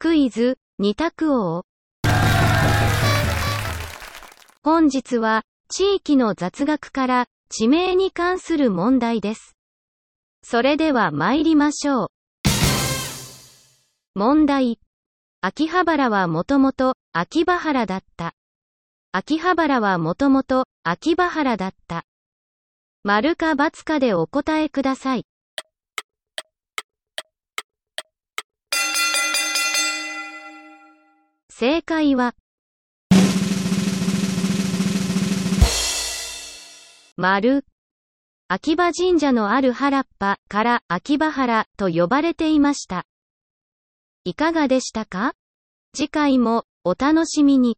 クイズ、二択王。本日は、地域の雑学から、地名に関する問題です。それでは参りましょう。問題。秋葉原はもともと、秋葉原だった。秋葉原はもともと、秋葉原だった。丸か×かでお答えください。正解は、丸。秋葉神社のある原っぱから秋葉原と呼ばれていました。いかがでしたか？次回もお楽しみに。